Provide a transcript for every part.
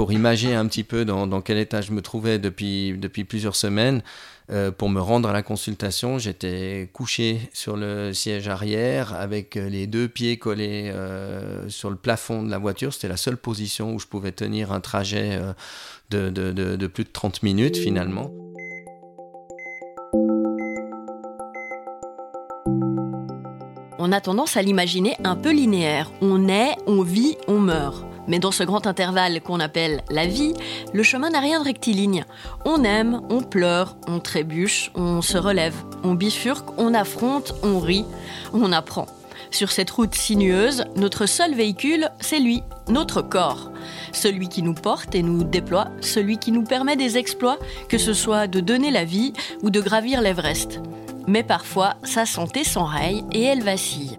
pour imager un petit peu dans, quel état je me trouvais depuis, plusieurs semaines, euh, pour me rendre à la consultation, j'étais couché sur le siège arrière avec les deux pieds collés euh, sur le plafond de la voiture. C'était la seule position où je pouvais tenir un trajet euh, de, plus de 30 minutes finalement. On a tendance à l'imaginer un peu linéaire. On est, on vit, on meurt. Mais dans ce grand intervalle qu'on appelle la vie, le chemin n'a rien de rectiligne. On aime, on pleure, on trébuche, on se relève, on bifurque, on affronte, on rit, on apprend. Sur cette route sinueuse, notre seul véhicule, c'est lui, notre corps. Celui qui nous porte et nous déploie, celui qui nous permet des exploits, que ce soit de donner la vie ou de gravir l'Everest. Mais parfois, sa santé s'enraye et elle vacille.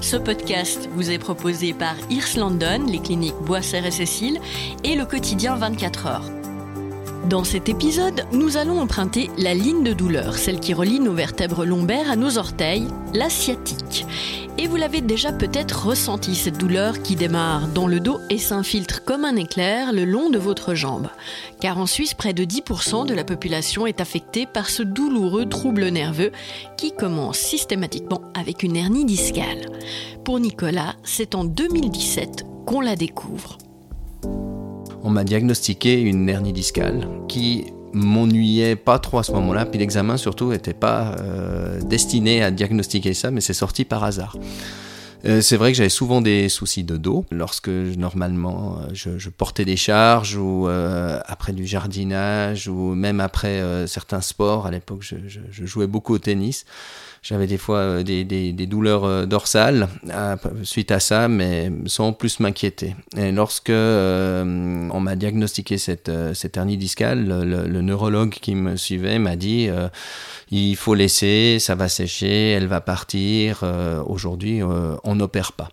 Ce podcast vous est proposé par Irs les cliniques Boisser et Cécile et le quotidien 24 heures. Dans cet épisode, nous allons emprunter la ligne de douleur, celle qui relie nos vertèbres lombaires à nos orteils, la sciatique. Et vous l'avez déjà peut-être ressenti, cette douleur qui démarre dans le dos et s'infiltre comme un éclair le long de votre jambe. Car en Suisse, près de 10% de la population est affectée par ce douloureux trouble nerveux qui commence systématiquement avec une hernie discale. Pour Nicolas, c'est en 2017 qu'on la découvre. On m'a diagnostiqué une hernie discale qui m'ennuyait pas trop à ce moment-là. Puis l'examen surtout n'était pas euh, destiné à diagnostiquer ça, mais c'est sorti par hasard. Euh, c'est vrai que j'avais souvent des soucis de dos lorsque normalement euh, je, portais des charges ou après du jardinage ou même après certains sports. À l'époque, je, jouais beaucoup au tennis. J'avais des fois euh, des, des, douleurs euh, dorsales euh, suite à ça, mais sans plus m'inquiéter. Et lorsque on m'a diagnostiqué cette, cette hernie discale, le, neurologue qui me suivait m'a dit il faut laisser, ça va sécher, elle va partir. Aujourd'hui, on n'opère pas.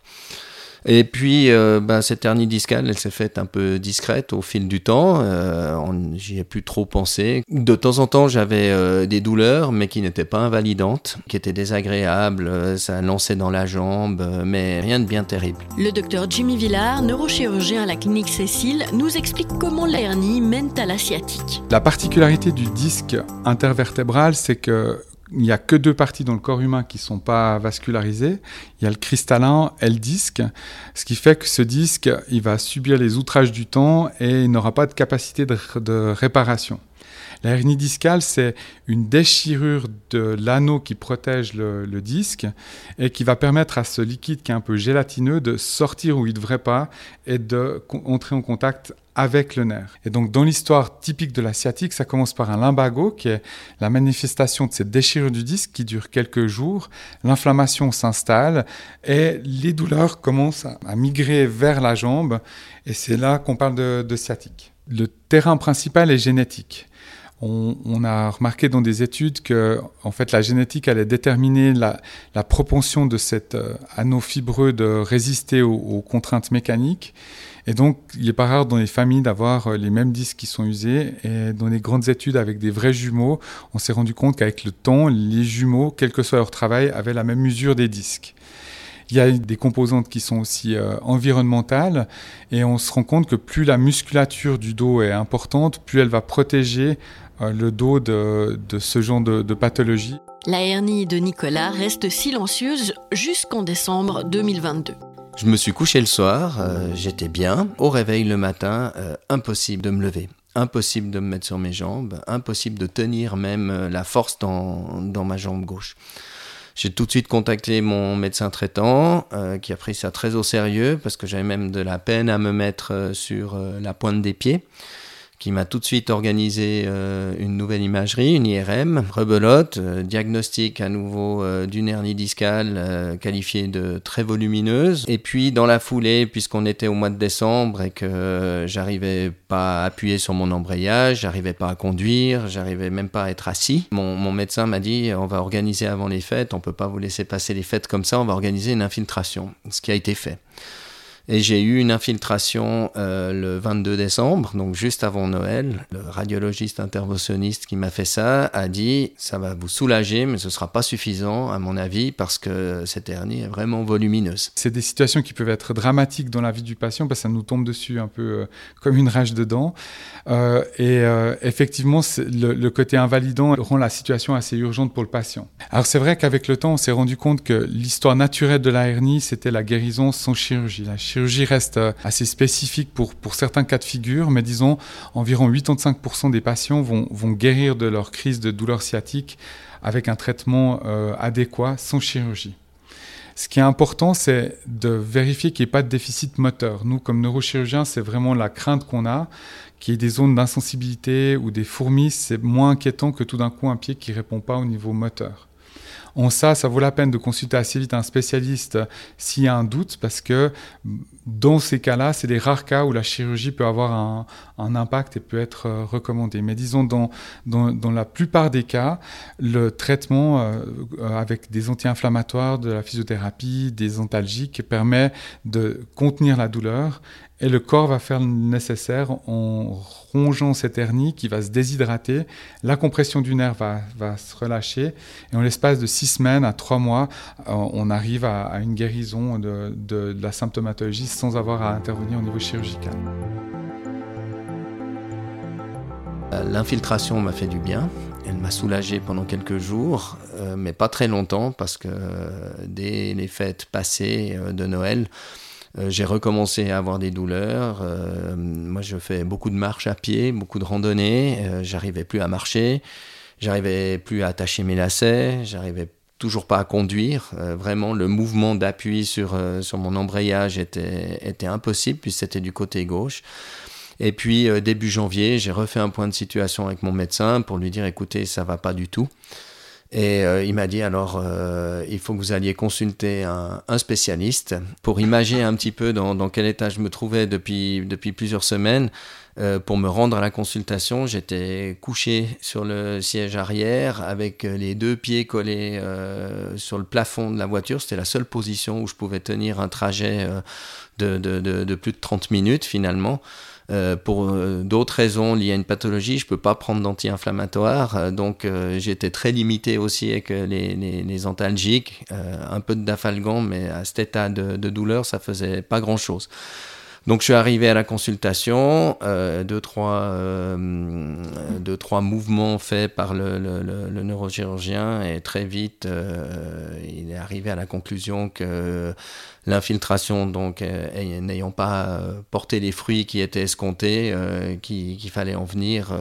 Et puis, euh, bah, cette hernie discale, elle s'est faite un peu discrète au fil du temps. Euh, J'y ai plus trop pensé. De temps en temps, j'avais euh, des douleurs, mais qui n'étaient pas invalidantes, qui étaient désagréables. Ça lançait dans la jambe, mais rien de bien terrible. Le docteur Jimmy Villard, neurochirurgien à la clinique Cécile, nous explique comment la hernie mène à la sciatique. La particularité du disque intervertébral, c'est que il n'y a que deux parties dans le corps humain qui ne sont pas vascularisées. Il y a le cristallin et le disque, ce qui fait que ce disque, il va subir les outrages du temps et il n'aura pas de capacité de, de réparation. La hernie discale, c'est une déchirure de l'anneau qui protège le, disque et qui va permettre à ce liquide qui est un peu gélatineux de sortir où il ne devrait pas et de entrer en contact avec le nerf. Et donc dans l'histoire typique de la sciatique, ça commence par un lumbago qui est la manifestation de cette déchirure du disque qui dure quelques jours. L'inflammation s'installe et les douleurs commencent à migrer vers la jambe et c'est là qu'on parle de, de sciatique. Le terrain principal est génétique on, a remarqué dans des études que en fait, la génétique allait déterminer la, propension de cet euh, anneau fibreux de résister aux, contraintes mécaniques. Et donc, il n'est pas rare dans les familles d'avoir euh, les mêmes disques qui sont usés. Et dans les grandes études avec des vrais jumeaux, on s'est rendu compte qu'avec le temps, les jumeaux, quel que soit leur travail, avaient la même usure des disques. Il y a des composantes qui sont aussi euh, environnementales et on se rend compte que plus la musculature du dos est importante, plus elle va protéger euh, le dos de, ce genre de, pathologie. La hernie de Nicolas reste silencieuse jusqu'en décembre 2022. Je me suis couché le soir, euh, j'étais bien. Au réveil le matin, euh, impossible de me lever, impossible de me mettre sur mes jambes, impossible de tenir même la force dans, dans ma jambe gauche. J'ai tout de suite contacté mon médecin traitant, qui a pris ça très au sérieux, parce que j'avais même de la peine à me mettre sur la pointe des pieds qui m'a tout de suite organisé euh, une nouvelle imagerie, une IRM, rebelote, euh, diagnostic à nouveau euh, d'une hernie discale qualifiée de très volumineuse. Et puis dans la foulée, puisqu'on était au mois de décembre et que j'arrivais pas à appuyer sur mon embrayage, j'arrivais pas à conduire, j'arrivais même pas à être assis, mon, mon médecin m'a dit on va organiser avant les fêtes, on peut pas vous laisser passer les fêtes comme ça, on va organiser une infiltration, ce qui a été fait. Et j'ai eu une infiltration euh, le 22 décembre, donc juste avant Noël. Le radiologiste interventionniste qui m'a fait ça a dit ça va vous soulager, mais ce ne sera pas suffisant à mon avis parce que cette hernie est vraiment volumineuse. C'est des situations qui peuvent être dramatiques dans la vie du patient parce que ça nous tombe dessus un peu euh, comme une rage de dents. Euh, et effectivement, le, côté invalidant rend la situation assez urgente pour le patient. Alors c'est vrai qu'avec le temps, on s'est rendu compte que l'histoire naturelle de la hernie, c'était la guérison sans chirurgie reste euh, assez spécifique pour, certains cas de figure, mais disons environ 85% des patients vont, vont guérir de leur crise de douleur sciatique avec un traitement euh, adéquat sans chirurgie. Ce qui est important, c'est de vérifier qu'il n'y ait pas de déficit moteur. Nous, comme neurochirurgiens, c'est vraiment la crainte qu'on a, qu'il y ait des zones d'insensibilité ou des fourmis. C'est moins inquiétant que tout d'un coup un pied qui ne répond pas au niveau moteur. En ça, ça vaut la peine de consulter assez vite un spécialiste s'il y a un doute, parce que dans ces cas-là, c'est des rares cas où la chirurgie peut avoir un, impact et peut être euh, recommandée. Mais disons, dans, dans, la plupart des cas, le traitement euh, avec des anti-inflammatoires, de la physiothérapie, des antalgiques permet de contenir la douleur et le corps va faire le nécessaire en rongeant cette hernie qui va se déshydrater. La compression du nerf va, va se relâcher. Et en l'espace de six semaines à trois mois, euh, on arrive à, une guérison de, de, la symptomatologie sans avoir à intervenir au niveau chirurgical. Euh, l'infiltration m'a fait du bien. Elle m'a soulagé pendant quelques jours, euh, mais pas très longtemps parce que dès les fêtes passées de Noël, euh, j'ai recommencé à avoir des douleurs. Euh, moi, je fais beaucoup de marches à pied, beaucoup de randonnées. Euh, j'arrivais plus à marcher. J'arrivais plus à attacher mes lacets. J'arrivais toujours pas à conduire. vraiment, le mouvement d'appui sur, sur mon embrayage était, était impossible, puisque c'était du côté gauche. Et puis, début janvier, j'ai refait un point de situation avec mon médecin pour lui dire écoutez, ça va pas du tout. Et euh, il m'a dit alors, euh, il faut que vous alliez consulter un, un spécialiste pour imaginer un petit peu dans, dans, quel état je me trouvais depuis, depuis plusieurs semaines. Euh, pour me rendre à la consultation, j'étais couché sur le siège arrière avec les deux pieds collés euh, sur le plafond de la voiture. C'était la seule position où je pouvais tenir un trajet de, plus de 30 minutes finalement. Euh, pour euh, d'autres raisons liées à une pathologie, je ne peux pas prendre d'anti-inflammatoires. Euh, donc j'étais très limité aussi avec les, les, antalgiques, un peu de dafalgan, mais à cet état de, de douleur, ça faisait pas grand-chose. Donc je suis arrivé à la consultation, euh, deux, trois, euh, deux, trois mouvements faits par le, le, le, neurochirurgien et très vite euh, il est arrivé à la conclusion que l'infiltration, donc n'ayant pas porté les fruits qui étaient escomptés, qu'il fallait en venir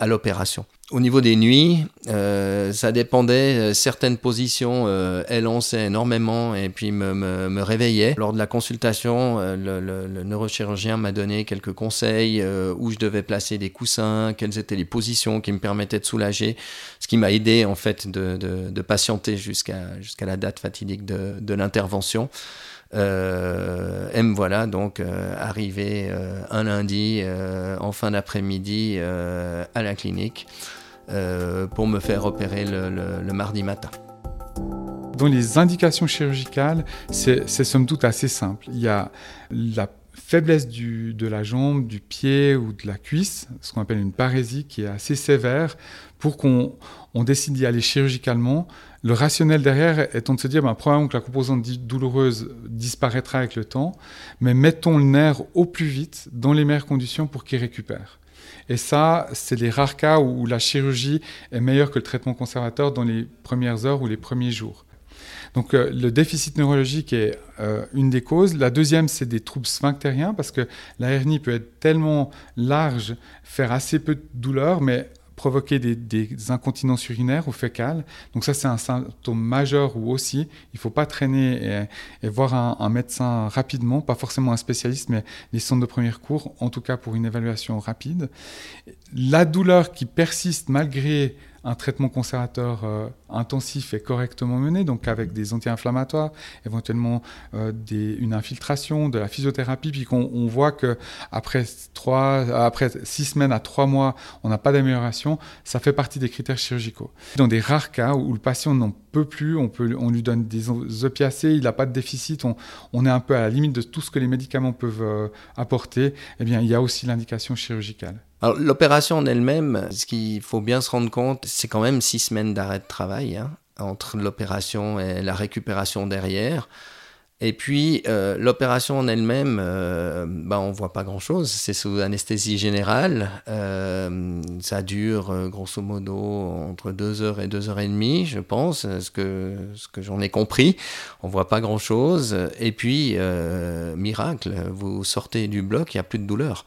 à l'opération. Au niveau des nuits, euh, ça dépendait. Euh, certaines positions, euh, elles lançaient énormément et puis me, me, me réveillaient. Lors de la consultation, euh, le, le, le, neurochirurgien m'a donné quelques conseils où je devais placer des coussins, quelles étaient les positions qui me permettaient de soulager, ce qui m'a aidé en fait de, de, de patienter jusqu'à jusqu'à la date fatidique de, de l'intervention. Euh, me voilà donc euh, arrivé euh, un lundi en fin d'après-midi à la clinique. Euh, pour me faire opérer le, mardi matin. Dans les indications chirurgicales, c'est somme toute assez simple. Il y a la faiblesse de la jambe, du pied ou de la cuisse, ce qu'on appelle une parésie qui est assez sévère, pour qu'on on décide d'y aller chirurgicalement. Le rationnel derrière étant de se dire, ben, probablement que la composante douloureuse disparaîtra avec le temps, mais mettons le nerf au plus vite, dans les meilleures conditions pour qu'il récupère. Et ça, c'est les rares cas où la chirurgie est meilleure que le traitement conservateur dans les premières heures ou les premiers jours. Donc euh, le déficit neurologique est euh, une des causes. La deuxième, c'est des troubles sphinctériens, parce que la hernie peut être tellement large, faire assez peu de douleur, mais provoquer des, incontinences urinaires ou fécales. Donc ça, c'est un symptôme majeur ou aussi, il ne faut pas traîner et, voir un, médecin rapidement, pas forcément un spécialiste, mais les centres de premier cours, en tout cas pour une évaluation rapide. La douleur qui persiste malgré un traitement conservateur euh, intensif et correctement mené, donc avec des anti-inflammatoires, éventuellement euh, une infiltration, de la physiothérapie, puis qu'on on voit que après trois, après six semaines à trois mois, on n'a pas d'amélioration, ça fait partie des critères chirurgicaux. Dans des rares cas où, le patient n'en peut plus, on, peut, on lui donne des opiacés, il n'a pas de déficit, on, on, est un peu à la limite de tout ce que les médicaments peuvent euh, apporter, eh bien il y a aussi l'indication chirurgicale. L'opération en elle-même, ce qu'il faut bien se rendre compte, c'est quand même six semaines d'arrêt de travail hein, entre l'opération et la récupération derrière. Et puis euh, l'opération en elle-même, euh, ben, on voit pas grand-chose. C'est sous anesthésie générale. Euh, ça dure euh, grosso modo entre deux heures et deux heures et demie, je pense, ce que, ce que j'en ai compris. On voit pas grand-chose. Et puis miracle, vous sortez du bloc, il y a plus de douleur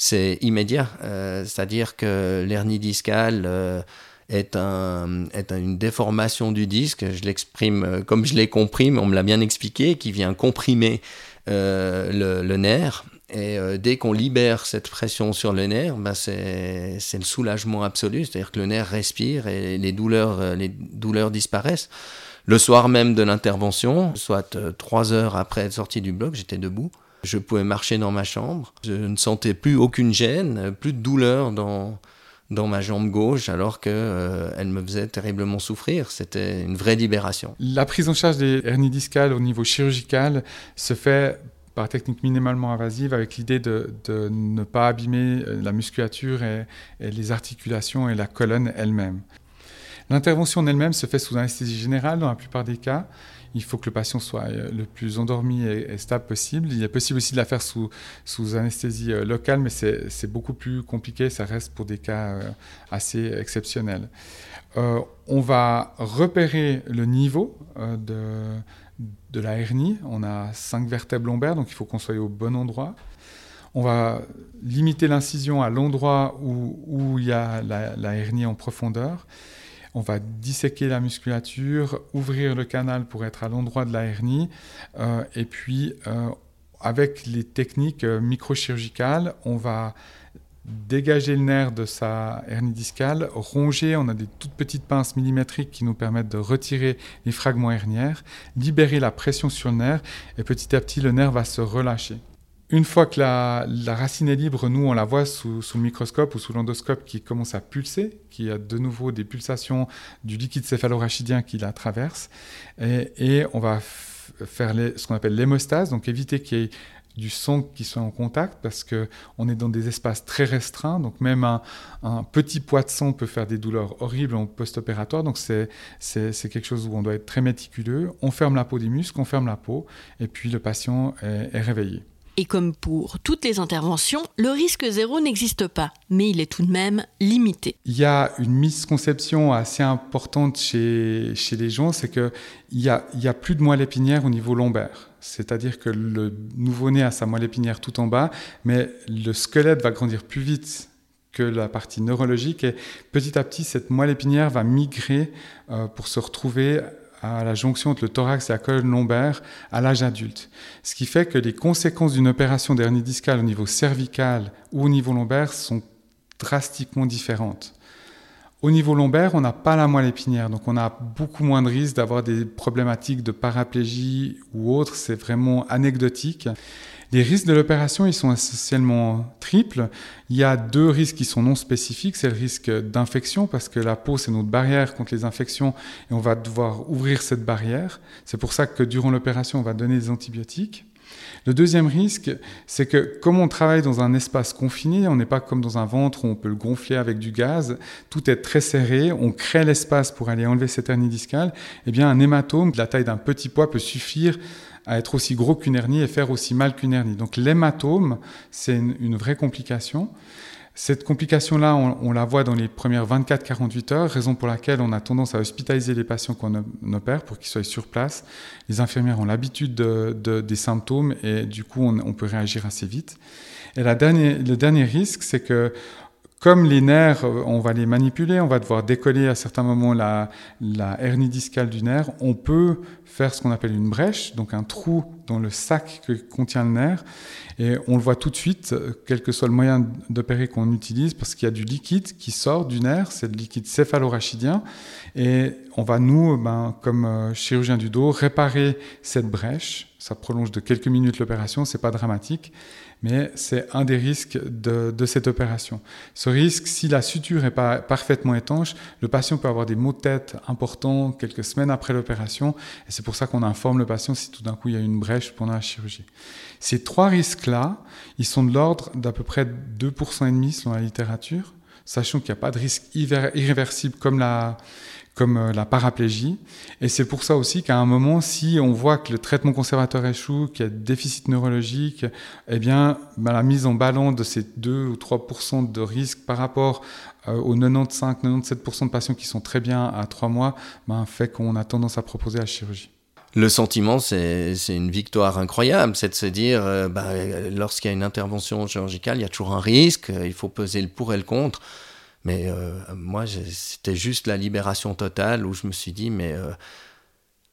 c'est immédiat. Euh, c'est-à-dire que l'hernie discale euh, est, un, est une déformation du disque. Je l'exprime euh, comme je l'ai compris, mais on me l'a bien expliqué, qui vient comprimer le, nerf. Et dès qu'on libère cette pression sur le nerf, ben c'est le soulagement absolu. C'est-à-dire que le nerf respire et les douleurs, les douleurs disparaissent. Le soir même de l'intervention, soit trois heures après être sorti du bloc, j'étais debout. Je pouvais marcher dans ma chambre. Je ne sentais plus aucune gêne, plus de douleur dans, dans ma jambe gauche alors qu'elle euh, elle me faisait terriblement souffrir. C'était une vraie libération. La prise en charge des hernies discales au niveau chirurgical se fait par technique minimalement invasive avec l'idée de, de, ne pas abîmer euh, la musculature et, et les articulations et la colonne elle-même. L'intervention en elle-même se fait sous anesthésie générale dans la plupart des cas il faut que le patient soit euh, le plus endormi et, stable possible. Il est possible aussi de la faire sous, anesthésie euh, locale, mais c'est beaucoup plus compliqué, ça reste pour des cas euh, assez exceptionnels. on va repérer le niveau de, de la hernie. On a cinq vertèbres lombaires, donc il faut qu'on soit au bon endroit. On va limiter l'incision à l'endroit où, où, il y a la, la hernie en profondeur. On va disséquer la musculature, ouvrir le canal pour être à l'endroit de la hernie, euh, et puis euh, avec les techniques euh, microchirurgicales, on va dégager le nerf de sa hernie discale, ronger, on a des toutes petites pinces millimétriques qui nous permettent de retirer les fragments hernières, libérer la pression sur le nerf, et petit à petit le nerf va se relâcher. Une fois que la, racine est libre, nous, on la voit sous, le microscope ou sous l'endoscope qui commence à pulser, qui a de nouveau des pulsations du liquide céphalorachidien qui la traverse. Et, on va faire ce qu'on appelle l'hémostase, donc éviter qu'il y ait du sang qui soit en contact parce qu'on est dans des espaces très restreints. Donc même un, petit poids de sang peut faire des douleurs horribles en post-opératoire. Donc c'est quelque chose où on doit être très méticuleux. On ferme la peau des muscles, on ferme la peau et puis le patient est réveillé. Et comme pour toutes les interventions, le risque zéro n'existe pas, mais il est tout de même limité. Il y a une misconception assez importante chez, chez les gens, c'est qu'il n'y a, a plus de moelle épinière au niveau lombaire. C'est-à-dire que le nouveau-né a sa moelle épinière tout en bas, mais le squelette va grandir plus vite que la partie neurologique et petit à petit cette moelle épinière va migrer euh, pour se retrouver à la jonction entre le thorax et la colonne lombaire à l'âge adulte. Ce qui fait que les conséquences d'une opération d'hernie discale au niveau cervical ou au niveau lombaire sont drastiquement différentes. Au niveau lombaire, on n'a pas la moelle épinière, donc on a beaucoup moins de risques d'avoir des problématiques de paraplégie ou autres. C'est vraiment anecdotique. Les risques de l'opération, ils sont essentiellement triples. Il y a deux risques qui sont non spécifiques. C'est le risque d'infection, parce que la peau, c'est notre barrière contre les infections, et on va devoir ouvrir cette barrière. C'est pour ça que durant l'opération, on va donner des antibiotiques. Le deuxième risque, c'est que comme on travaille dans un espace confiné, on n'est pas comme dans un ventre où on peut le gonfler avec du gaz, tout est très serré, on crée l'espace pour aller enlever cette hernie discale, eh bien un hématome de la taille d'un petit pois peut suffire à être aussi gros qu'une hernie et faire aussi mal qu'une hernie. Donc l'hématome, c'est une, vraie complication. Cette complication-là, on, la voit dans les premières 24-48 heures, raison pour laquelle on a tendance à hospitaliser les patients qu'on opère pour qu'ils soient sur place. Les infirmières ont l'habitude des symptômes et du coup, on, peut réagir assez vite. Et le dernier risque, c'est que comme les nerfs, euh, on va les manipuler, on va devoir décoller à certains moments la, la hernie discale du nerf, on peut faire ce qu'on appelle une brèche, donc un trou dans le sac que contient le nerf. Et on le voit tout de suite, quel que soit le moyen d'opérer qu'on utilise, parce qu'il y a du liquide qui sort du nerf, c'est le liquide céphalorachidien. Et on va, nous, ben, comme euh, chirurgien du dos, réparer cette brèche. Ça prolonge de quelques minutes l'opération, c'est pas dramatique mais c'est un des risques de, cette opération. Ce risque, si la suture n'est pas parfaitement étanche, le patient peut avoir des maux de tête importants quelques semaines après l'opération, c'est pour ça qu'on informe le patient si tout d'un coup il y a une brèche pendant la chirurgie. Ces trois risques-là, ils sont de l'ordre d'à peu près 2,5% selon la littérature, sachant qu'il n'y a pas de risque irréversible comme la, comme euh, la paraplégie. Et c'est pour ça aussi qu'à un moment, si on voit que le traitement conservateur échoue, qu'il y a déficit neurologique, eh bien, ben, la mise en ballon de ces 2 ou 3% de risque par rapport aux 95-97% de patients qui sont très bien à 3 mois, ben, fait qu'on a tendance à proposer la chirurgie. Le sentiment, c'est une victoire incroyable, c'est de se dire, euh, ben, lorsqu'il y a une intervention chirurgicale, il y a toujours un risque, il faut peser le pour et le contre. Mais euh, moi, c'était juste la libération totale où je me suis dit, mais euh,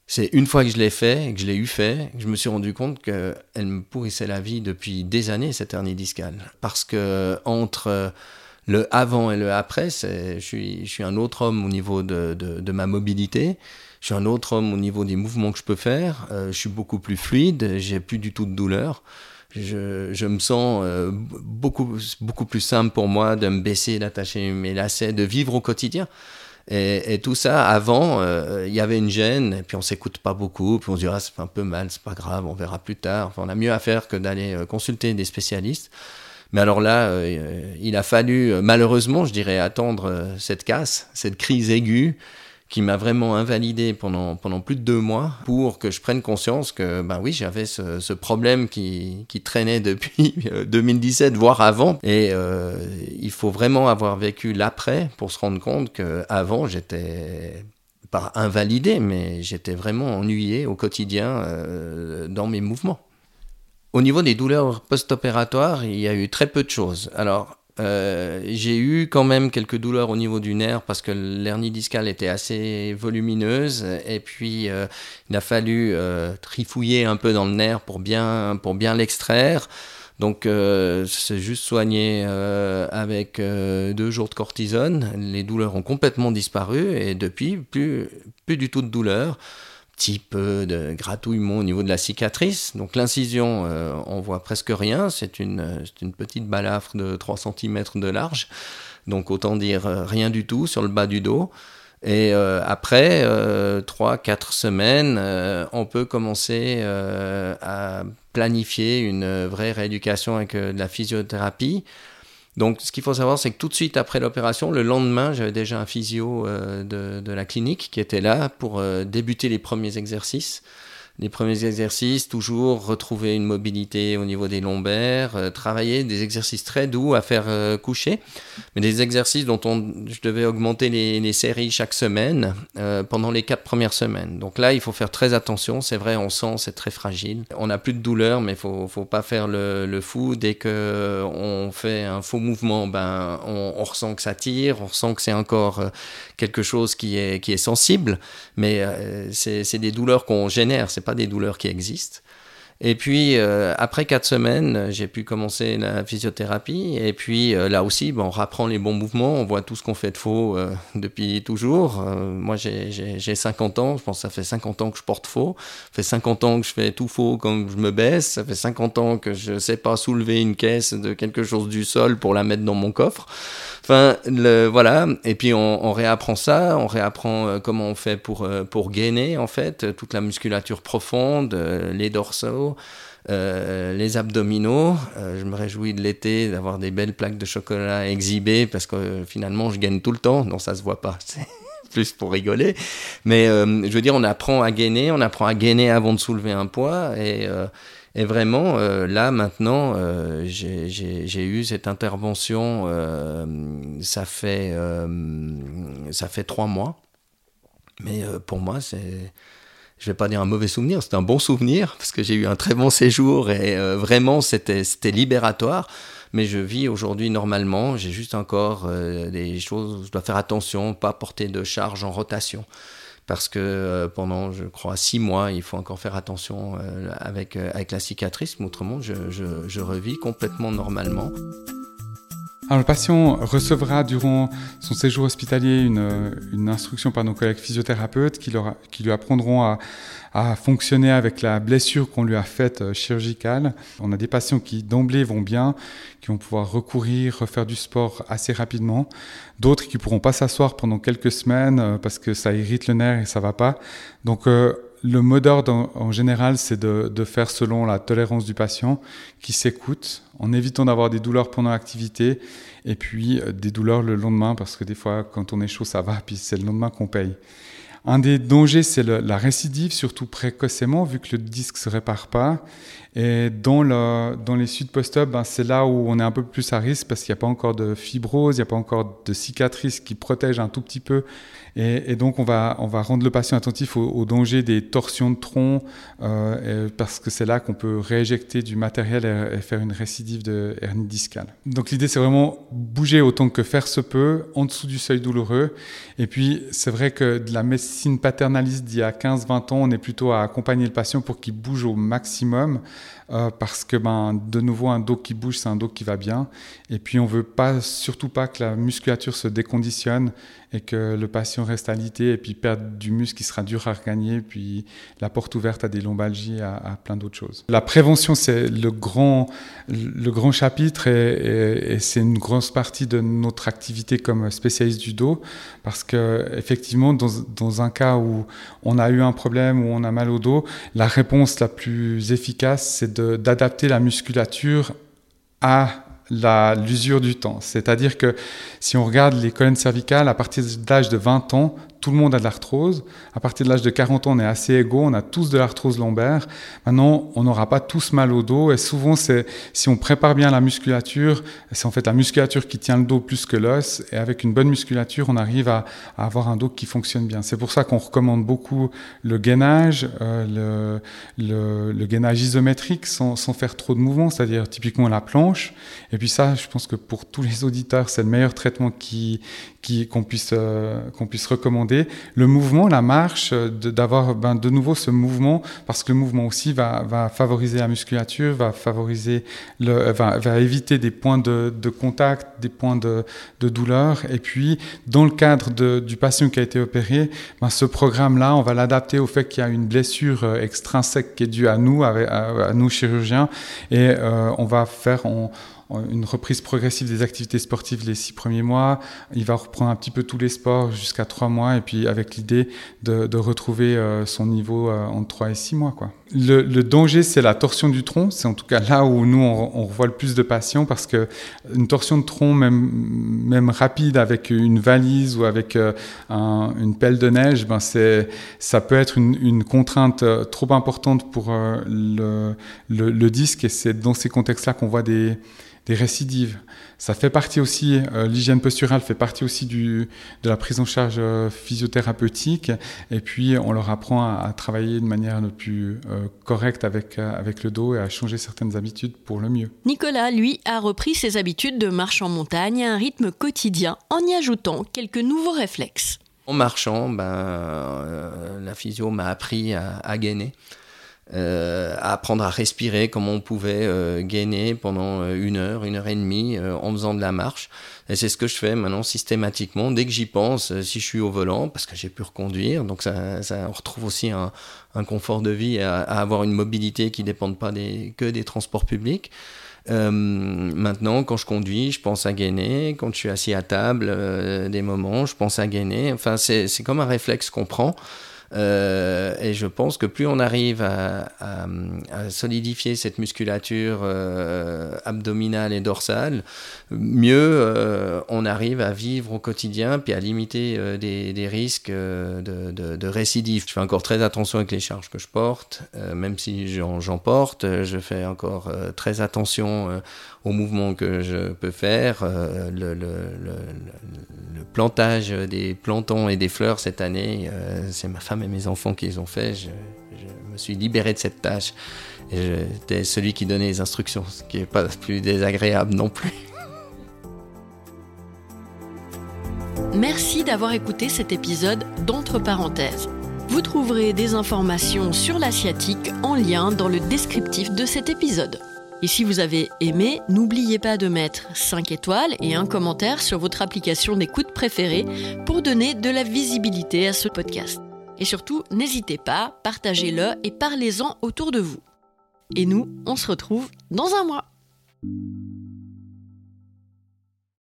c'est une fois que je l'ai fait, que je l'ai eu fait, que je me suis rendu compte qu'elle me pourrissait la vie depuis des années, cette hernie discale. Parce que entre le avant et le après, je suis, je suis un autre homme au niveau de, de, ma mobilité. Je suis un autre homme au niveau des mouvements que je peux faire. Euh, je suis beaucoup plus fluide. J'ai plus du tout de douleur je, me sens euh, beaucoup, beaucoup plus simple pour moi de me baisser, d'attacher mes lacets, de vivre au quotidien. Et, tout ça, avant, euh, il y avait une gêne, et puis on s'écoute pas beaucoup, puis on se dit, ah, c'est un peu mal, c'est pas grave, on verra plus tard. On a mieux à faire que d'aller euh, consulter des spécialistes. Mais alors là, il a fallu, malheureusement, je dirais, attendre cette casse, cette crise aiguë, qui m'a vraiment invalidé pendant, pendant plus de deux mois pour que je prenne conscience que, ben oui, j'avais ce, problème qui, qui, traînait depuis 2017, euh, voire avant. Et euh, il faut vraiment avoir vécu l'après pour se rendre compte qu'avant, j'étais pas invalidé, mais j'étais vraiment ennuyé au quotidien euh, dans mes mouvements. Au niveau des douleurs post-opératoires, il y a eu très peu de choses. Alors, euh, j'ai eu quand même quelques douleurs au niveau du nerf parce que l'hernie discale était assez volumineuse et puis euh, il a fallu euh, trifouiller un peu dans le nerf pour bien, pour bien l'extraire. Donc c'est juste soigné avec deux jours de cortisone. Les douleurs ont complètement disparu et depuis plus, plus du tout de douleurs petit peu de gratouillement au niveau de la cicatrice. Donc l'incision, euh, on voit presque rien. C'est une, une, petite balafre de 3 cm de large. Donc autant dire euh, rien du tout sur le bas du dos. Et euh, après 3-4 semaines, on peut commencer à planifier une vraie rééducation avec de la physiothérapie. Donc, ce qu'il faut savoir, c'est que tout de suite après l'opération, le lendemain, j'avais déjà un physio euh, de, la clinique qui était là pour euh, débuter les premiers exercices les premiers exercices, toujours retrouver une mobilité au niveau des lombaires, euh, travailler des exercices très doux à faire euh, coucher, mais des exercices dont on, je devais augmenter les, les séries chaque semaine euh, pendant les quatre premières semaines. Donc là, il faut faire très attention. C'est vrai, on sent, c'est très fragile. On n'a plus de douleur, mais faut, faut pas faire le, le, fou. Dès que on fait un faux mouvement, ben, on, on ressent que ça tire, on ressent que c'est encore quelque chose qui est, qui est sensible, mais c'est des douleurs qu'on génère. Pas des douleurs qui existent. Et puis, euh, après quatre semaines, j'ai pu commencer la physiothérapie. Et puis, euh, là aussi, bon, on rapprend les bons mouvements, on voit tout ce qu'on fait de faux euh, depuis toujours. moi, j'ai 50 ans, je pense que ça fait 50 ans que je porte faux. Ça fait 50 ans que je fais tout faux quand je me baisse. Ça fait 50 ans que je ne sais pas soulever une caisse de quelque chose du sol pour la mettre dans mon coffre. Enfin, voilà. Et puis, on, on, réapprend ça, on réapprend comment on fait pour, pour gainer, en fait, toute la musculature profonde, les dorsaux euh, les abdominaux. Euh, je me réjouis de l'été d'avoir des belles plaques de chocolat exhibées parce que euh, finalement je gagne tout le temps. Non, ça se voit pas. C'est plus pour rigoler. Mais je veux dire, on apprend à gainer, on apprend à gainer avant de soulever un poids. Et, vraiment, là maintenant, j'ai eu cette intervention. ça fait ça fait trois mois. Mais pour moi, c'est je vais pas dire un mauvais souvenir, c'était un bon souvenir parce que j'ai eu un très bon séjour et euh, vraiment c'était libératoire. mais je vis aujourd'hui normalement. J'ai juste encore des choses, je dois faire attention, pas porter de charge en rotation parce que pendant, je crois, six mois, il faut encore faire attention avec, avec la cicatrice, mais autrement, je, je, je revis complètement normalement. Alors, le patient recevra durant son séjour hospitalier une, instruction par nos collègues physiothérapeutes qui, qui lui apprendront à, à, fonctionner avec la blessure qu'on lui a faite euh, chirurgicale. On a des patients qui d'emblée vont bien, qui vont pouvoir recourir, refaire du sport assez rapidement. D'autres qui pourront pas s'asseoir pendant quelques semaines euh, parce que ça irrite le nerf et ça va pas. Donc euh, le mot d'ordre en, général, c'est de, faire selon la tolérance du patient, qui s'écoute, en évitant d'avoir des douleurs pendant l'activité, et puis euh, des douleurs le lendemain, parce que des fois, quand on est chaud, ça va, puis c'est le lendemain qu'on paye. Un des dangers, c'est la récidive, surtout précocement, vu que le disque se répare pas. Et dans, le, dans les suites post-op, ben, c'est là où on est un peu plus à risque parce qu'il n'y a pas encore de fibrose, il n'y a pas encore de cicatrice qui protège un tout petit peu et, donc, on va, rendre le patient attentif au, danger des torsions de tronc, euh, parce que c'est là qu'on peut rééjecter du matériel et, faire une récidive de hernie discale. Donc, l'idée, c'est vraiment bouger autant que faire se peut, en dessous du seuil douloureux. Et puis, c'est vrai que de la médecine paternaliste d'il y a 15-20 ans, on est plutôt à accompagner le patient pour qu'il bouge au maximum. Euh, parce que ben, de nouveau un dos qui bouge c'est un dos qui va bien et puis on veut pas surtout pas que la musculature se déconditionne et que le patient reste alité et puis perde du muscle qui sera dur à regagner puis la porte ouverte à des lombalgies à, plein d'autres choses. La prévention c'est le grand le grand chapitre et, et, c'est une grosse partie de notre activité comme spécialiste du dos parce que effectivement dans, dans un cas où on a eu un problème où on a mal au dos la réponse la plus efficace c'est d'adapter la musculature à l'usure du temps. C'est-à-dire que si on regarde les colonnes cervicales, à partir de l'âge de 20 ans, tout le monde a de l'arthrose. À partir de l'âge de 40 ans, on est assez égaux, on a tous de l'arthrose lombaire. Maintenant, on n'aura pas tous mal au dos. Et souvent, c'est si on prépare bien la musculature, c'est en fait la musculature qui tient le dos plus que l'os. Et avec une bonne musculature, on arrive à, avoir un dos qui fonctionne bien. C'est pour ça qu'on recommande beaucoup le gainage, euh, le, gainage isométrique sans, faire trop de mouvements, c'est-à-dire typiquement la planche. Et puis ça, je pense que pour tous les auditeurs, c'est le meilleur traitement euh, qu'on puisse recommander. Le mouvement, la marche, euh, d'avoir ben, de nouveau ce mouvement, parce que le mouvement aussi va, favoriser la musculature, va favoriser, euh, va, éviter des points de, contact, des points de, de, douleur. Et puis, dans le cadre du patient qui a été opéré, ben, ce programme-là, on va l'adapter au fait qu'il y a une blessure extrinsèque qui est due à nous, à, à, nous chirurgiens, et on va faire, on, une reprise progressive des activités sportives les six premiers mois. Il va reprendre un petit peu tous les sports jusqu'à trois mois et puis avec l'idée de, retrouver euh, son niveau euh, en trois et six mois. Quoi. Le, danger, c'est la torsion du tronc. C'est en tout cas là où nous, on, on revoit le plus de patients parce que une torsion de tronc, même, rapide avec une valise ou avec euh, une pelle de neige, ben ça peut être une, contrainte trop importante pour le, le, disque et c'est dans ces contextes-là qu'on voit des récidives. Ça fait partie aussi, euh, l'hygiène posturale fait partie aussi du, de la prise en charge euh, physiothérapeutique. Et puis, on leur apprend à, travailler de manière le plus euh, correcte avec, avec le dos et à changer certaines habitudes pour le mieux. Nicolas, lui, a repris ses habitudes de marche en montagne à un rythme quotidien en y ajoutant quelques nouveaux réflexes. En marchant, ben, la physio m'a appris à, à gainer. Euh, à apprendre à respirer, comment on pouvait euh, gainer pendant euh, une heure, une heure et demie en faisant de la marche. Et c'est ce que je fais maintenant systématiquement. Dès que j'y pense, si je suis au volant, parce que j'ai pu reconduire, donc ça, ça, on retrouve aussi un, un confort de vie à, à, avoir une mobilité qui ne dépend pas des, que des transports publics. Euh, maintenant, quand je conduis, je pense à gainer. Quand je suis assis à table, des moments, je pense à gainer. Enfin, c'est comme un réflexe qu'on prend. Euh, et je pense que plus on arrive à, solidifier cette musculature euh, abdominale et dorsale, mieux euh, on arrive à vivre au quotidien, puis à limiter des, risques de, de, récidive. Je fais encore très attention avec les charges que je porte, même si j'en porte, je fais encore très attention aux mouvements que je peux faire. Plantage des plantons et des fleurs cette année, c'est ma femme et mes enfants qui les ont fait. Je, me suis libéré de cette tâche j'étais celui qui donnait les instructions, ce qui n'est pas plus désagréable non plus. Merci d'avoir écouté cet épisode d'Entre parenthèses. Vous trouverez des informations sur l'asiatique en lien dans le descriptif de cet épisode. Et si vous avez aimé, n'oubliez pas de mettre 5 étoiles et un commentaire sur votre application d'écoute préférée pour donner de la visibilité à ce podcast. Et surtout, n'hésitez pas, partagez-le et parlez-en autour de vous. Et nous, on se retrouve dans un mois.